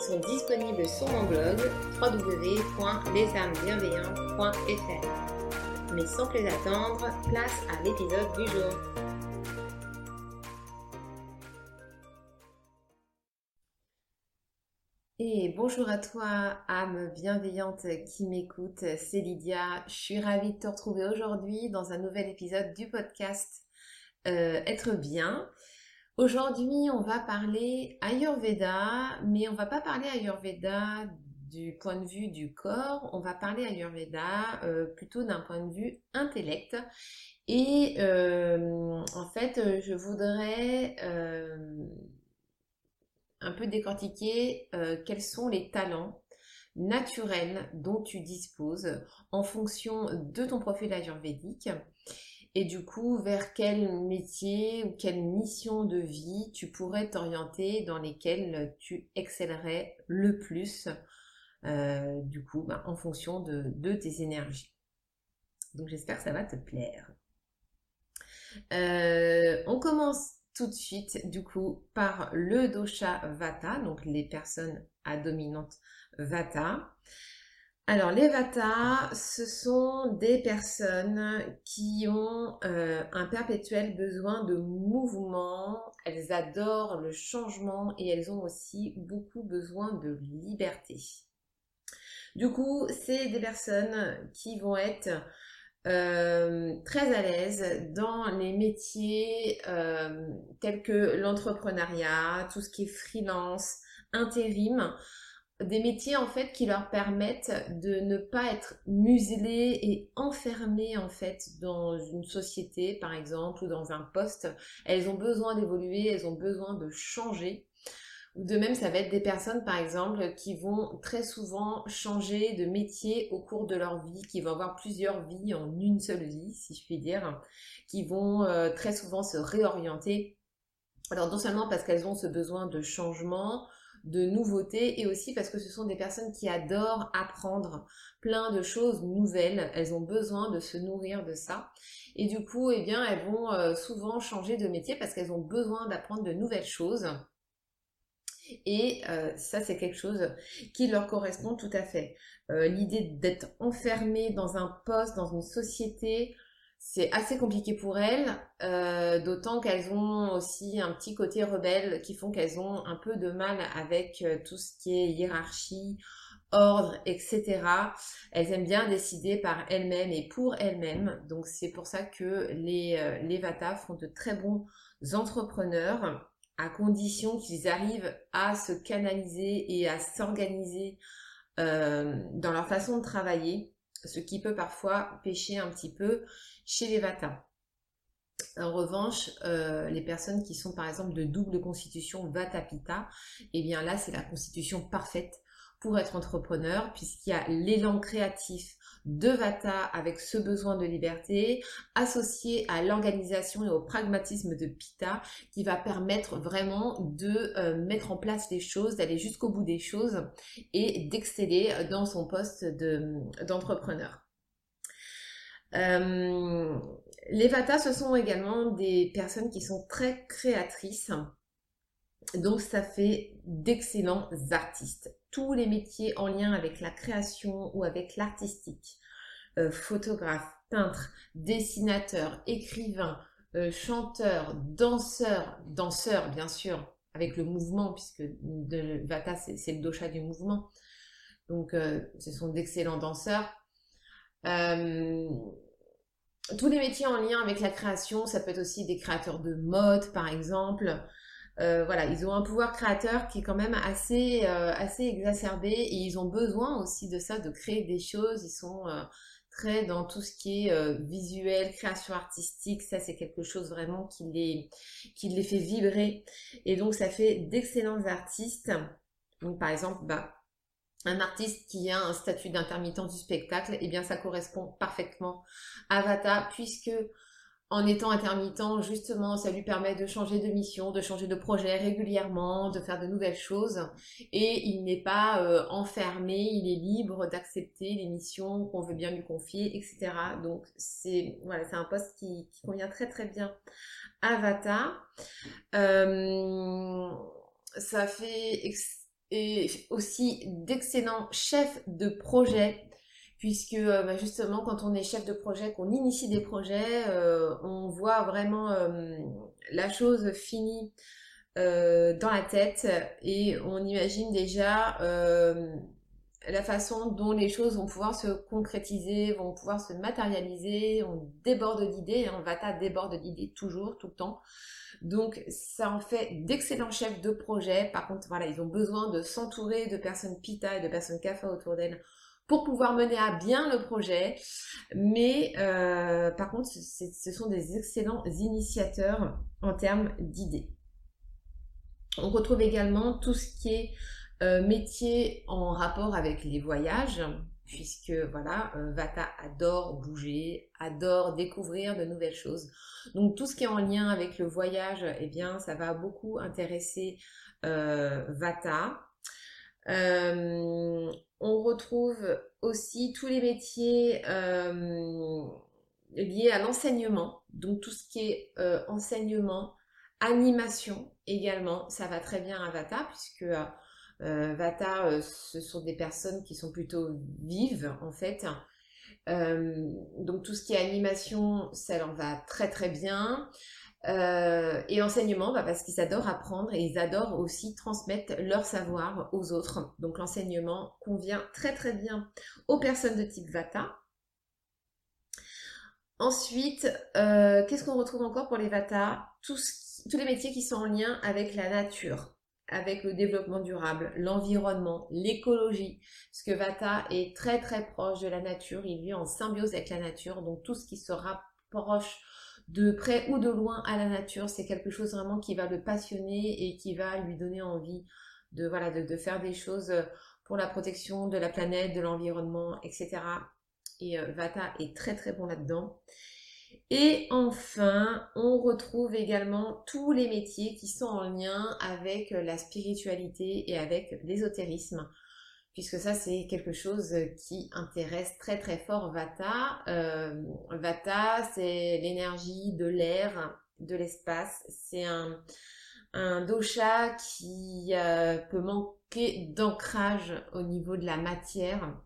sont disponibles sur mon blog www.lesamesbienveillantes.fr. Mais sans plus attendre, place à l'épisode du jour. Et bonjour à toi, âme bienveillante qui m'écoute, c'est Lydia. Je suis ravie de te retrouver aujourd'hui dans un nouvel épisode du podcast euh, Être bien. Aujourd'hui, on va parler Ayurveda, mais on va pas parler Ayurveda du point de vue du corps, on va parler Ayurveda euh, plutôt d'un point de vue intellect. Et euh, en fait, je voudrais euh, un peu décortiquer quels sont les talents naturels dont tu disposes en fonction de ton profil ayurvédique et du coup vers quel métier ou quelle mission de vie tu pourrais t'orienter dans lesquelles tu excellerais le plus euh, du coup ben, en fonction de, tes énergies. Donc j'espère que ça va te plaire. Euh, on commence tout de suite du coup par le dosha vata, donc les personnes à dominante vata. Alors, les Vata, ce sont des personnes qui ont euh, un perpétuel besoin de mouvement, elles adorent le changement et elles ont aussi beaucoup besoin de liberté. Du coup, c'est des personnes qui vont être euh, très à l'aise dans les métiers euh, tels que l'entrepreneuriat, tout ce qui est freelance, intérim des métiers en fait qui leur permettent de ne pas être muselés et enfermés en fait dans une société par exemple ou dans un poste. Elles ont besoin d'évoluer, elles ont besoin de changer. De même, ça va être des personnes, par exemple, qui vont très souvent changer de métier au cours de leur vie, qui vont avoir plusieurs vies en une seule vie, si je puis dire, qui vont euh, très souvent se réorienter. Alors, non seulement parce qu'elles ont ce besoin de changement, de nouveautés et aussi parce que ce sont des personnes qui adorent apprendre plein de choses nouvelles. Elles ont besoin de se nourrir de ça. Et du coup, eh bien, elles vont euh, souvent changer de métier parce qu'elles ont besoin d'apprendre de nouvelles choses. Et euh, ça, c'est quelque chose qui leur correspond tout à fait. Euh, l'idée d'être enfermé dans un poste, dans une société, c'est assez compliqué pour elles, euh, d'autant qu'elles ont aussi un petit côté rebelle qui font qu'elles ont un peu de mal avec euh, tout ce qui est hiérarchie, ordre, etc. Elles aiment bien décider par elles-mêmes et pour elles-mêmes. Donc c'est pour ça que les, euh, les Vata font de très bons entrepreneurs à condition qu'ils arrivent à se canaliser et à s'organiser dans leur façon de travailler, ce qui peut parfois pêcher un petit peu chez les Vata. En revanche, euh, les personnes qui sont par exemple de double constitution Vata-Pitta, eh bien là c'est la constitution parfaite pour être entrepreneur puisqu'il y a l'élan créatif de Vata avec ce besoin de liberté associé à l'organisation et au pragmatisme de Pitta qui va permettre vraiment de euh, mettre en place les choses, d'aller jusqu'au bout des choses et d'exceller dans son poste d'entrepreneur. Euh, les Vata, ce sont également des personnes qui sont très créatrices. Donc ça fait d'excellents artistes. Tous les métiers en lien avec la création ou avec l'artistique, euh, photographe, peintre, dessinateur, écrivain, euh, chanteur, danseur, danseur bien sûr, avec le mouvement, puisque de, Vata c'est le dosha du mouvement. Donc ce sont d'excellents danseurs. Euh, tous les métiers en lien avec la création, ça peut être aussi des créateurs de mode, par exemple. Euh, voilà, ils ont un pouvoir créateur qui est quand même assez, euh, assez exacerbé et ils ont besoin aussi de ça, de créer des choses. Ils sont très dans tout ce qui est visuel, création artistique. Ça, c'est quelque chose vraiment qui les, qui les fait vibrer. Et donc, ça fait d'excellents artistes. Par exemple, bah, un artiste qui a un statut d'intermittent du spectacle, eh bien ça correspond parfaitement à Vata puisque en étant intermittent, justement, ça lui permet de changer de mission, de changer de projet régulièrement, de faire de nouvelles choses. Et il n'est pas euh, enfermé, il est libre d'accepter les missions qu'on veut bien lui confier, etc. Donc c'est voilà, c'est un poste qui, convient très très bien à. Euh, ça fait aussi d'excellents chefs de projet puisque euh, bah, justement quand on est chef de projet, qu'on initie des projets, euh, on voit vraiment euh, la chose finie dans la tête et on imagine déjà la façon dont les choses vont pouvoir se concrétiser, vont pouvoir se matérialiser, on déborde d'idées, hein, Vata déborde d'idées toujours, tout le temps. Donc ça en fait d'excellents chefs de projet. Par contre, voilà, ils ont besoin de s'entourer de personnes pita et de personnes kapha autour d'elles pour pouvoir mener à bien le projet. Mais euh, par contre, ce sont des excellents initiateurs en termes d'idées. On retrouve également tout ce qui est euh, métier en rapport avec les voyages, puisque voilà, euh, Vata adore bouger, adore découvrir de nouvelles choses. Donc tout ce qui est en lien avec le voyage, eh bien, ça va beaucoup intéresser Vata. Euh, on retrouve aussi tous les métiers euh, liés à l'enseignement, donc tout ce qui est euh, enseignement, animation également, ça va très bien à Vata puisque Vata, ce sont des personnes qui sont plutôt vives en fait. donc tout ce qui est animation, ça leur va très très bien. Euh, et enseignement, bah, parce qu'ils adorent apprendre et ils adorent aussi transmettre leur savoir aux autres. Donc l'enseignement convient très très bien aux personnes de type Vata. Ensuite, euh, qu'est-ce qu'on retrouve encore pour les Vata? Tous, tous les métiers qui sont en lien avec la nature, avec le développement durable, l'environnement, l'écologie. Parce que Vata est très très proche de la nature, il vit en symbiose avec la nature, donc tout ce qui se rapproche de près ou de loin à la nature. C'est quelque chose vraiment qui va le passionner et qui va lui donner envie de, faire des choses pour la protection de la planète, de l'environnement, etc. Et euh, Vata est très très bon là-dedans. Et enfin, on retrouve également tous les métiers qui sont en lien avec la spiritualité et avec l'ésotérisme puisque ça c'est quelque chose qui intéresse très très fort Vata. Euh, Vata c'est l'énergie de l'air, de l'espace, c'est un, dosha qui euh, peut manquer d'ancrage au niveau de la matière.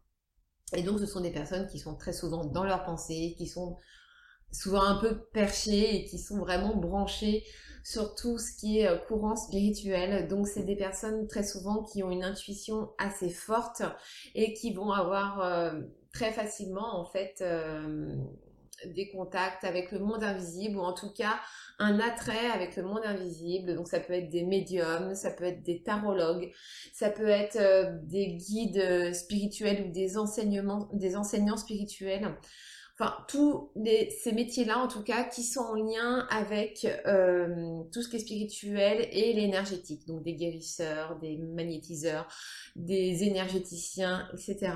Et donc ce sont des personnes qui sont très souvent dans leur pensée, qui sont souvent un peu perchées et qui sont vraiment branchées sur tout ce qui est euh, courant spirituel. Donc c'est des personnes très souvent qui ont une intuition assez forte et qui vont avoir euh, très facilement en fait euh, des contacts avec le monde invisible ou en tout cas un attrait avec le monde invisible. Donc ça peut être des médiums, ça peut être des tarologues, ça peut être des guides spirituels ou des enseignements, des enseignants spirituels enfin tous ces métiers-là en tout cas qui sont en lien avec euh, tout ce qui est spirituel et l'énergétique, donc des guérisseurs, des magnétiseurs, des énergéticiens, etc.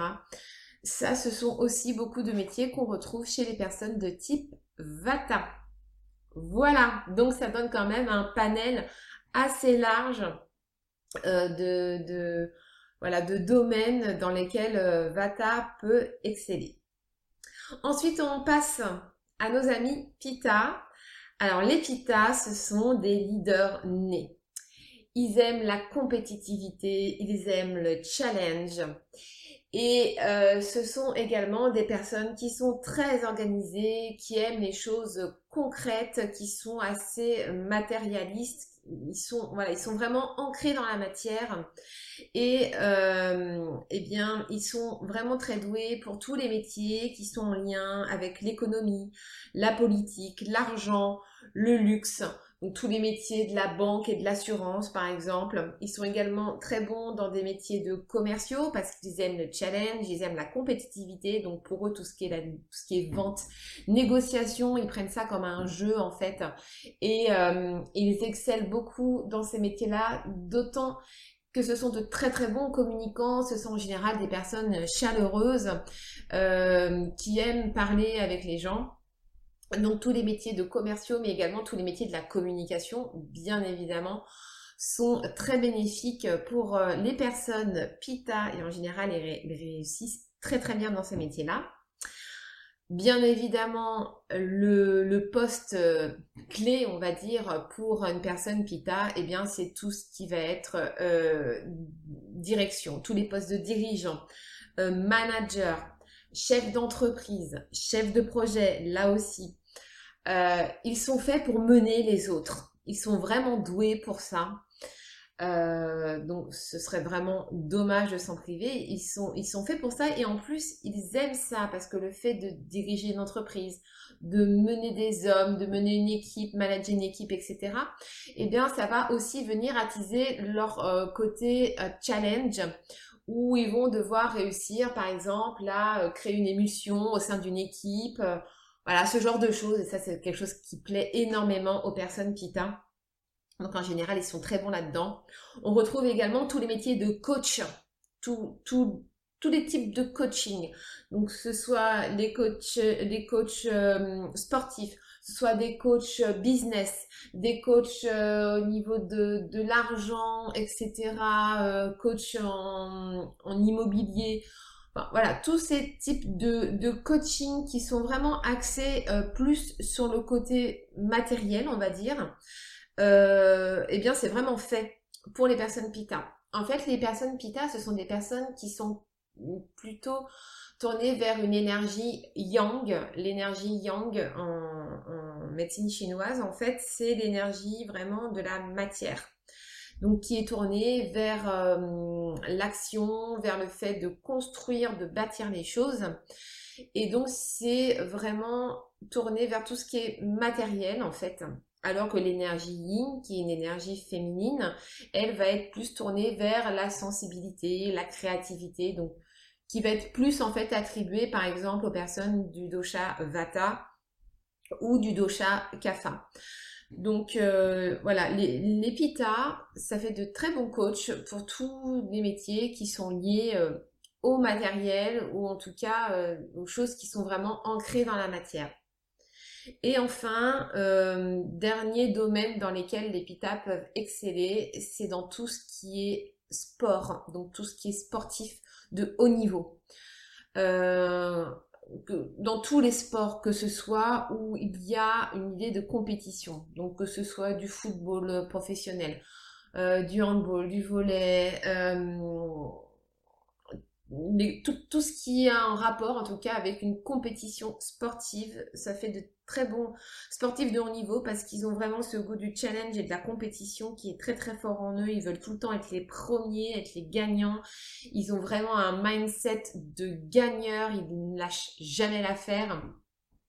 Ça, ce sont aussi beaucoup de métiers qu'on retrouve chez les personnes de type Vata. Voilà, donc ça donne quand même un panel assez large euh, de, voilà, de domaines dans lesquels euh, Vata peut exceller. Ensuite, on passe à nos amis Pita. Alors, les Pita, ce sont des leaders nés. Ils aiment la compétitivité, ils aiment le challenge. Et euh, ce sont également des personnes qui sont très organisées, qui aiment les choses concrètes, qui sont assez matérialistes, ils sont voilà ils sont vraiment ancrés dans la matière et euh, eh bien ils sont vraiment très doués pour tous les métiers qui sont en lien avec l'économie, la politique, l'argent, le luxe. Donc tous les métiers de la banque et de l'assurance par exemple. Ils sont également très bons dans des métiers de commerciaux parce qu'ils aiment le challenge, ils aiment la compétitivité. Donc pour eux tout ce qui est, la, vente, négociation, ils prennent ça comme un jeu en fait. Et euh, ils excellent beaucoup dans ces métiers-là, d'autant que ce sont de très très bons communicants, ce sont en général des personnes chaleureuses euh, qui aiment parler avec les gens. Donc tous les métiers de commerciaux, mais également tous les métiers de la communication, bien évidemment, sont très bénéfiques pour euh, les personnes PITA et en général ils réussissent très très bien dans ces métiers-là. Bien évidemment, le, poste euh, clé, on va dire, pour une personne PITA, eh bien, c'est tout ce qui va être euh, direction, tous les postes de dirigeant, manager, chef d'entreprise, chef de projet, là aussi. Ils sont faits pour mener les autres. Ils sont vraiment doués pour ça. Euh, donc ce serait vraiment dommage de s'en priver. Ils sont, ils sont faits pour ça et en plus ils aiment ça parce que le fait de diriger une entreprise, de mener des hommes, de mener une équipe, manager une équipe, etc. Eh bien ça va aussi venir attiser leur euh, côté euh, challenge où ils vont devoir réussir par exemple à créer une émulsion au sein d'une équipe. Voilà ce genre de choses et ça c'est quelque chose qui plaît énormément aux personnes PITA donc en général, ils sont très bons là-dedans. On retrouve également tous les métiers de coach, tous les types de coaching. Donc ce soit les coachs, les coachs sportifs, ce soit des coachs business, des coachs euh, au niveau de, de l'argent, etc., euh, coach en, en immobilier. Voilà, tous ces types de, de coaching qui sont vraiment axés plus sur le côté matériel, on va dire euh, eh bien c'est vraiment fait pour les personnes PITA. En fait, les personnes PITA, ce sont des personnes qui sont plutôt tournées vers une énergie yang. L'énergie yang en, médecine chinoise, en fait, c'est l'énergie vraiment de la matière. Donc qui est tournée vers euh, l'action, vers le fait de construire, de bâtir les choses. Et donc c'est vraiment tourné vers tout ce qui est matériel en fait. Alors que l'énergie yin, qui est une énergie féminine, elle va être plus tournée vers la sensibilité, la créativité, donc qui va être plus en fait attribuée par exemple aux personnes du dosha vata ou du dosha kapha. Donc euh, voilà, les, les pita, ça fait de très bons coachs pour tous les métiers qui sont liés euh, au matériel ou en tout cas euh, aux choses qui sont vraiment ancrées dans la matière. Et enfin, dernier domaine dans lequel les PITA peuvent exceller, c'est dans tout ce qui est sport, donc tout ce qui est sportif de haut niveau. Euh, dans tous les sports, que ce soit où il y a une idée de compétition, donc que ce soit du football professionnel, euh, du handball, du volet, tout, tout, ce qui a un rapport en tout cas avec une compétition sportive, ça fait de très bons sportifs de haut niveau parce qu'ils ont vraiment ce goût du challenge et de la compétition qui est très très fort en eux. Ils veulent tout le temps être les premiers, être les gagnants. Ils ont vraiment un mindset de gagneur, ils ne lâchent jamais l'affaire.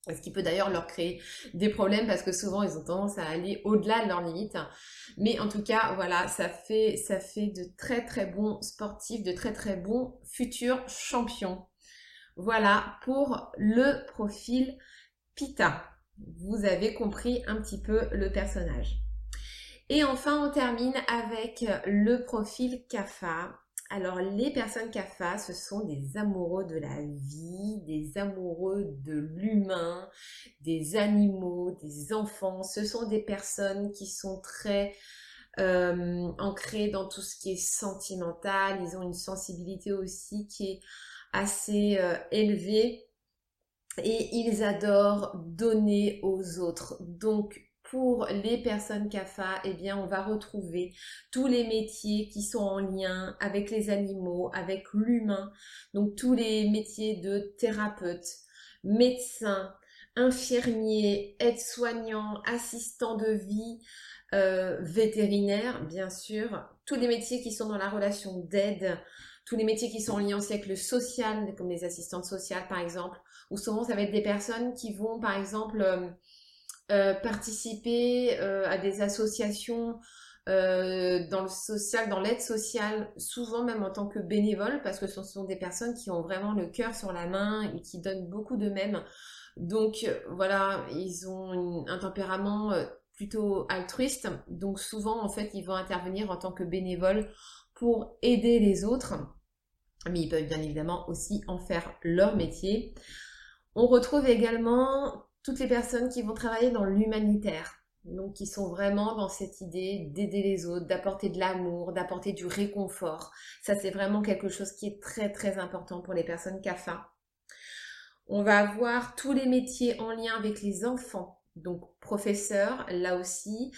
Ce qui peut d'ailleurs leur créer des problèmes parce que souvent ils ont tendance à aller au-delà de leurs limites. Mais en tout cas, voilà, ça fait, ça fait de très très bons sportifs, de très très bons futurs champions. Voilà pour le profil Pita. Vous avez compris un petit peu le personnage. Et enfin, on termine avec le profil Kafa. Alors, les personnes CAFA, ce sont des amoureux de la vie, des amoureux de l'humain, des animaux, des enfants. Ce sont des personnes qui sont très euh, ancrées dans tout ce qui est sentimental. Ils ont une sensibilité aussi qui est assez euh, élevée et ils adorent donner aux autres. Donc, pour les personnes CAFA, eh bien, on va retrouver tous les métiers qui sont en lien avec les animaux, avec l'humain. Donc, tous les métiers de thérapeute, médecin, infirmier, aide-soignant, assistant de vie, euh, vétérinaire, bien sûr. Tous les métiers qui sont dans la relation d'aide, tous les métiers qui sont lien aussi avec le social, comme les assistantes sociales, par exemple. Ou souvent, ça va être des personnes qui vont, par exemple, euh, euh, participer euh, à des associations dans le social, dans l'aide sociale, souvent même en tant que bénévole, parce que ce sont des personnes qui ont vraiment le cœur sur la main et qui donnent beaucoup d'eux-mêmes. Donc voilà, ils ont un tempérament plutôt altruiste, donc souvent en fait ils vont intervenir en tant que bénévole pour aider les autres, mais ils peuvent bien évidemment aussi en faire leur métier. On retrouve également toutes les personnes qui vont travailler dans l'humanitaire. Donc, qui sont vraiment dans cette idée d'aider les autres, d'apporter de l'amour, d'apporter du réconfort. Ça, c'est vraiment quelque chose qui est très, très important pour les personnes CAFA. On va avoir tous les métiers en lien avec les enfants. Donc, professeur, là aussi.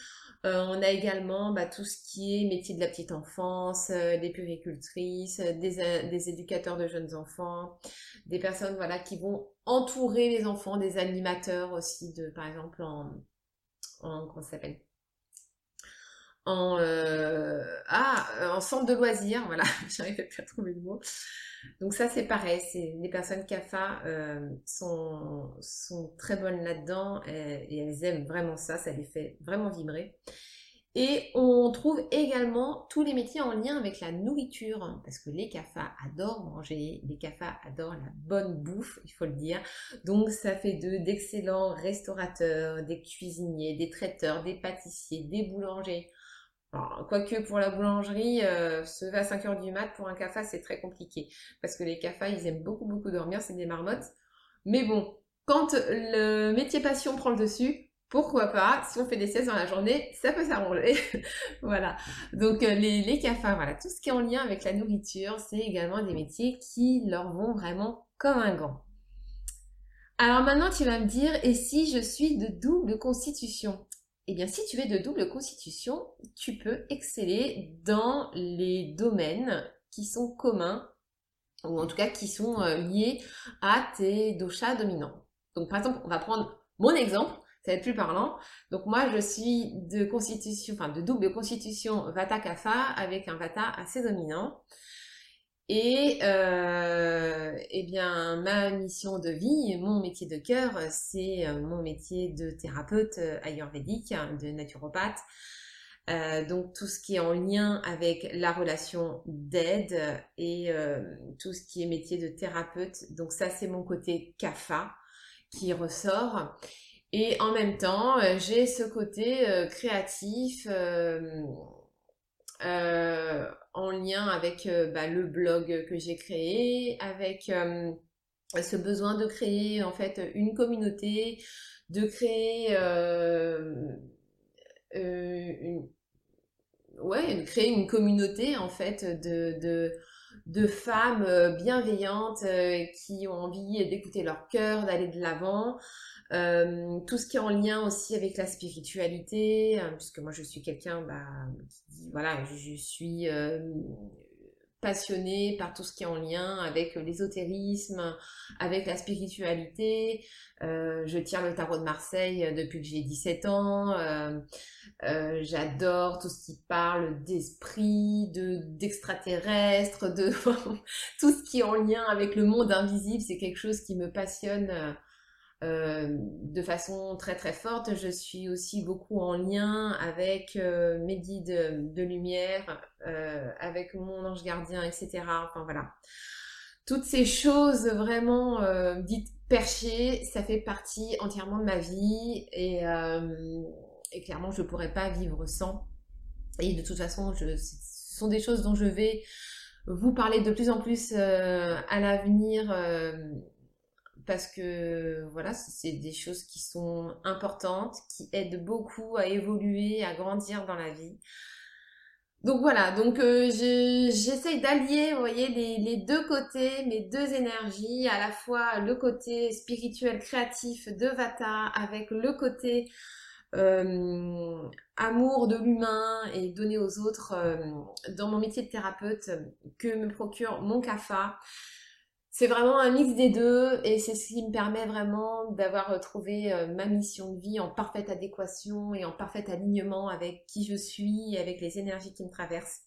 Euh, on a également bah, tout ce qui est métier de la petite enfance, euh, des puricultrices, euh, des, éducateurs de jeunes enfants, des personnes voilà qui vont entourer les enfants, des animateurs aussi de par exemple en, en comment ça s'appelle? En, ah, en centre de loisirs, voilà, j'arrive pas à trouver le mot. Donc ça c'est pareil, c'est les personnes CAFA sont, sont très bonnes là-dedans et, elles aiment vraiment ça, ça les fait vraiment vibrer. Et on trouve également tous les métiers en lien avec la nourriture, parce que les CAFA adorent manger, les CAFA adorent la bonne bouffe, il faut le dire. Donc ça fait d'eux d'excellents restaurateurs, des cuisiniers, des traiteurs, des pâtissiers, des boulangers. Quoique pour la boulangerie, euh, se va à 5 heures du mat, pour un CAFA, c'est très compliqué. Parce que les CAFA, ils aiment beaucoup, beaucoup dormir, c'est des marmottes. Mais bon, quand le métier passion prend le dessus, pourquoi pas, si on fait des siestes dans la journée, ça peut s'arranger. voilà. Donc euh, les, les voilà, tout ce qui est en lien avec la nourriture, c'est également des métiers qui leur vont vraiment comme un gant. Alors maintenant, tu vas me dire, et si je suis de double constitution? Eh bien, si tu es de double constitution, tu peux exceller dans les domaines qui sont communs, ou en tout cas qui sont euh, liés à tes doshas dominants. Donc par exemple, on va prendre mon exemple ça va être plus parlant. Donc moi, je suis de constitution, enfin de double constitution Vata Kapha avec un Vata assez dominant. Et euh, eh bien, ma mission de vie, mon métier de cœur, c'est euh, mon métier de thérapeute euh, ayurvédique, de naturopathe. donc tout ce qui est en lien avec la relation d'aide et tout ce qui est métier de thérapeute. Donc ça, c'est mon côté kapha qui ressort. Et en même temps, j'ai ce côté créatif en lien avec bah, le blog que j'ai créé, avec ce besoin de créer en fait une communauté, de créer une, ouais, créer une communauté en fait de femmes bienveillantes qui ont envie d'écouter leur cœur, d'aller de l'avant. Euh, tout ce qui est en lien aussi avec la spiritualité, euh, puisque moi je suis quelqu'un bah, qui voilà, je, suis euh, passionnée par tout ce qui est en lien avec l'ésotérisme, avec la spiritualité. je tire le tarot de Marseille depuis que j'ai 17 ans. J'adore tout ce qui parle d'esprit, de d'extraterrestres, de tout ce qui est en lien avec le monde invisible. C'est quelque chose qui me passionne euh, de façon très très forte. Je suis aussi beaucoup en lien avec euh, mes guides de lumière, euh, avec mon ange gardien, etc. Enfin voilà. Toutes ces choses vraiment dites perchées, ça fait partie entièrement de ma vie et, clairement je ne pourrais pas vivre sans. Et de toute façon, ce sont des choses dont je vais vous parler de plus en plus à l'avenir parce que voilà, c'est des choses qui sont importantes, qui aident beaucoup à évoluer, à grandir dans la vie. Donc voilà, donc euh, j'essaye d'allier, vous voyez, les, deux côtés, mes deux énergies, à la fois le côté spirituel créatif de Vata avec le côté euh, amour de l'humain et donner aux autres euh, dans mon métier de thérapeute que me procure mon CAFA c'est vraiment un mix des deux et c'est ce qui me permet vraiment d'avoir retrouvé euh, ma mission de vie en parfaite adéquation et en parfait alignement avec qui je suis et avec les énergies qui me traversent.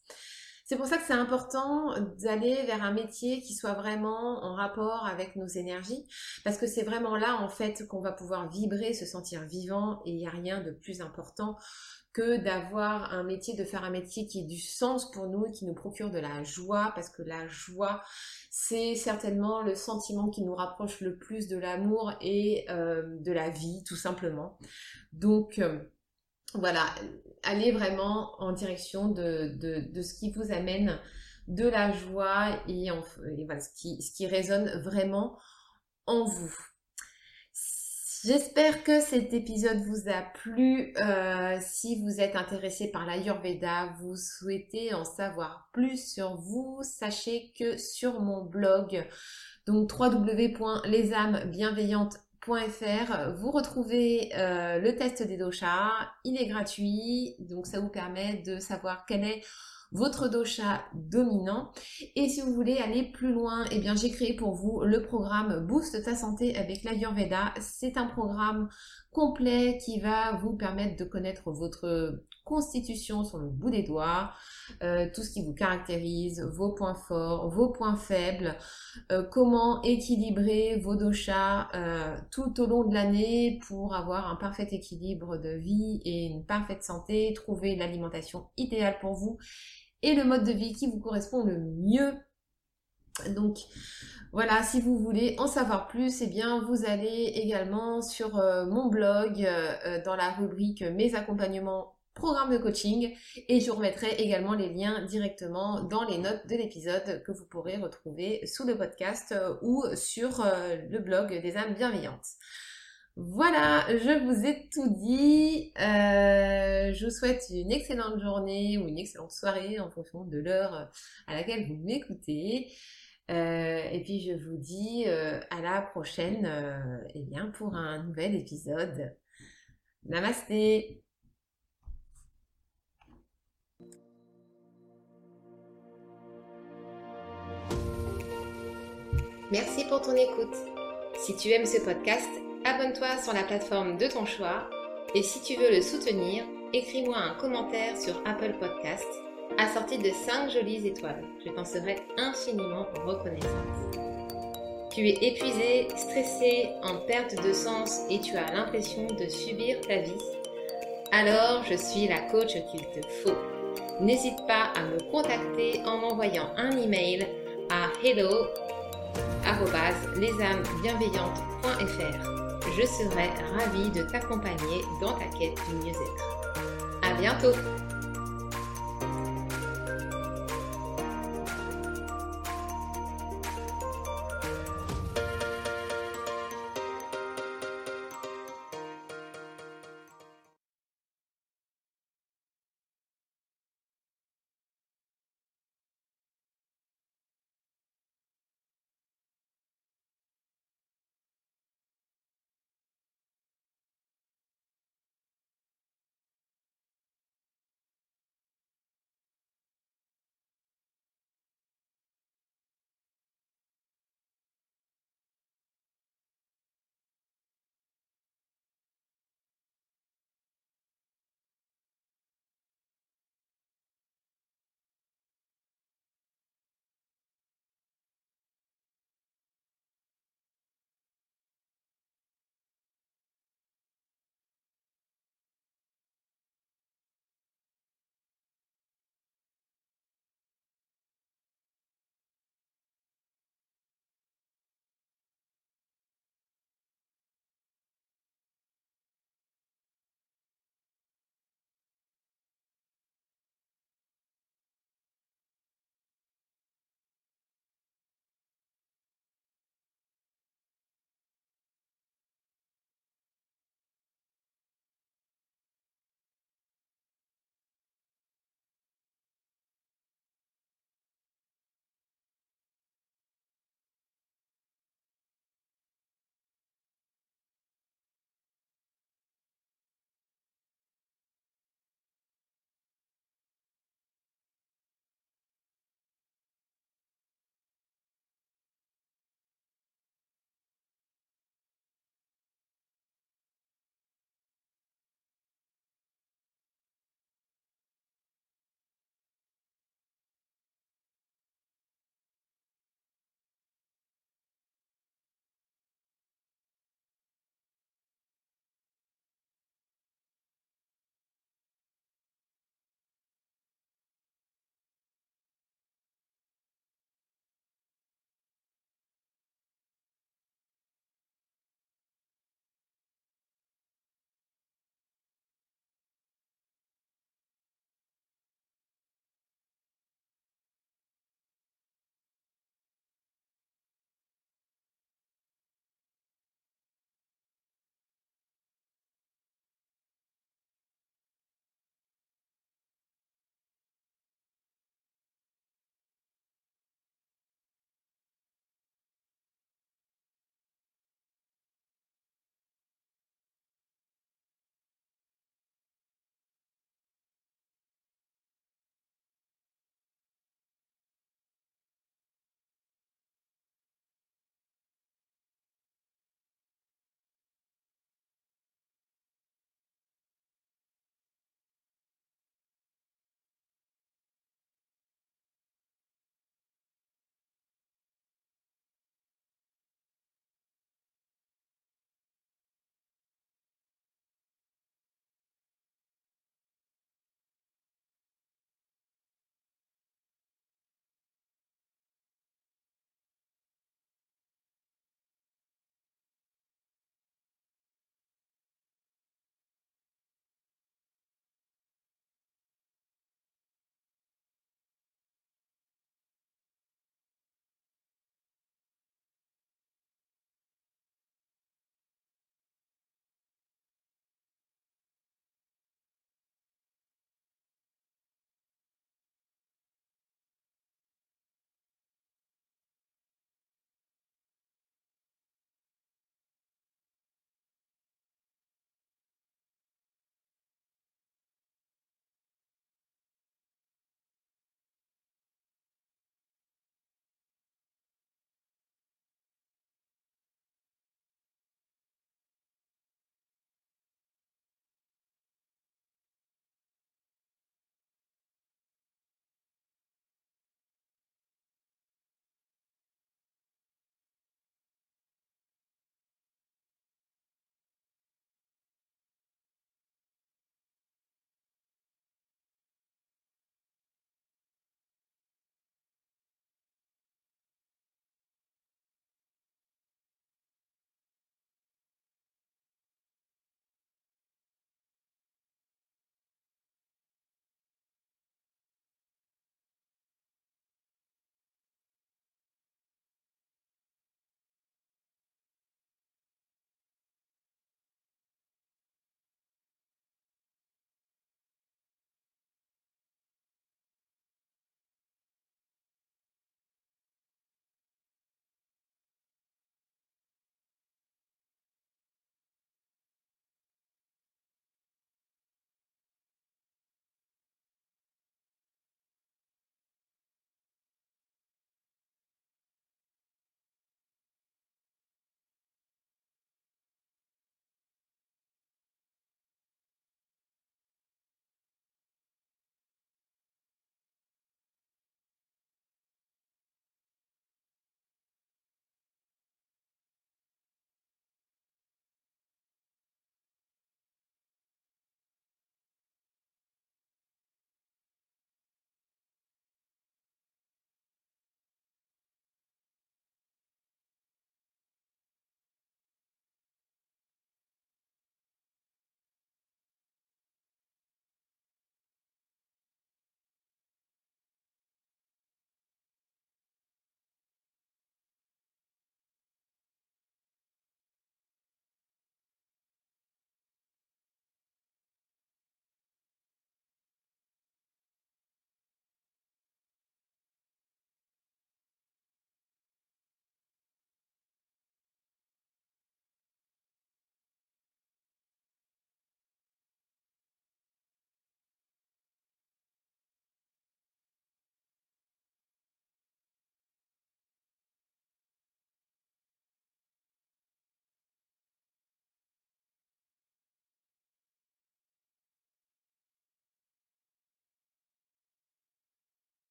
C'est pour ça que c'est important d'aller vers un métier qui soit vraiment en rapport avec nos énergies, parce que c'est vraiment là en fait qu'on va pouvoir vibrer, se sentir vivant, et il n'y a rien de plus important que d'avoir un métier, de faire un métier qui ait du sens pour nous, qui nous procure de la joie, parce que la joie, c'est certainement le sentiment qui nous rapproche le plus de l'amour et euh, de la vie, tout simplement. Donc, euh, voilà, allez vraiment en direction de, de, ce qui vous amène de la joie et, qui, ce qui résonne vraiment en vous. J'espère que cet épisode vous a plu. Euh, si vous êtes intéressé par l'Ayurveda, vous souhaitez en savoir plus sur vous, sachez que sur mon blog, donc www.lesamesbienveillantes.fr, vous retrouvez euh, le test des doshas. Il est gratuit, donc ça vous permet de savoir quel est votre dosha dominant. Et si vous voulez aller plus loin, eh bien j'ai créé pour vous le programme Boost ta santé avec l'Ayurveda. C'est un programme complet qui va vous permettre de connaître votre constitution sur le bout des doigts, euh, tout ce qui vous caractérise, vos points forts, vos points faibles, euh, comment équilibrer vos doshas euh, tout au long de l'année pour avoir un parfait équilibre de vie et une parfaite santé, trouver l'alimentation idéale pour vous et le mode de vie qui vous correspond le mieux. Donc voilà, si vous voulez en savoir plus, eh bien vous allez également sur euh, mon blog euh, euh, dans la rubrique mes accompagnements programme de coaching et je vous remettrai également les liens directement dans les notes de l'épisode que vous pourrez retrouver sous le podcast ou sur le blog des âmes bienveillantes. Voilà, je vous ai tout dit. Euh, je vous souhaite une excellente journée ou une excellente soirée en fonction de l'heure à laquelle vous m'écoutez. Euh, et puis je vous dis euh, à la prochaine bien, pour un nouvel épisode. Namasté Merci pour ton écoute. Si tu aimes ce podcast, abonne-toi sur la plateforme de ton choix et si tu veux le soutenir, écris-moi un commentaire sur Apple Podcast assorti de 5 jolies étoiles. Je t'en serai infiniment reconnaissante. Tu es épuisé, stressé, en perte de sens et tu as l'impression de subir ta vie Alors je suis la coach qu'il te faut. N'hésite pas à me contacter en m'envoyant un email à hello je serai ravie de t'accompagner dans ta quête du mieux-être. À bientôt!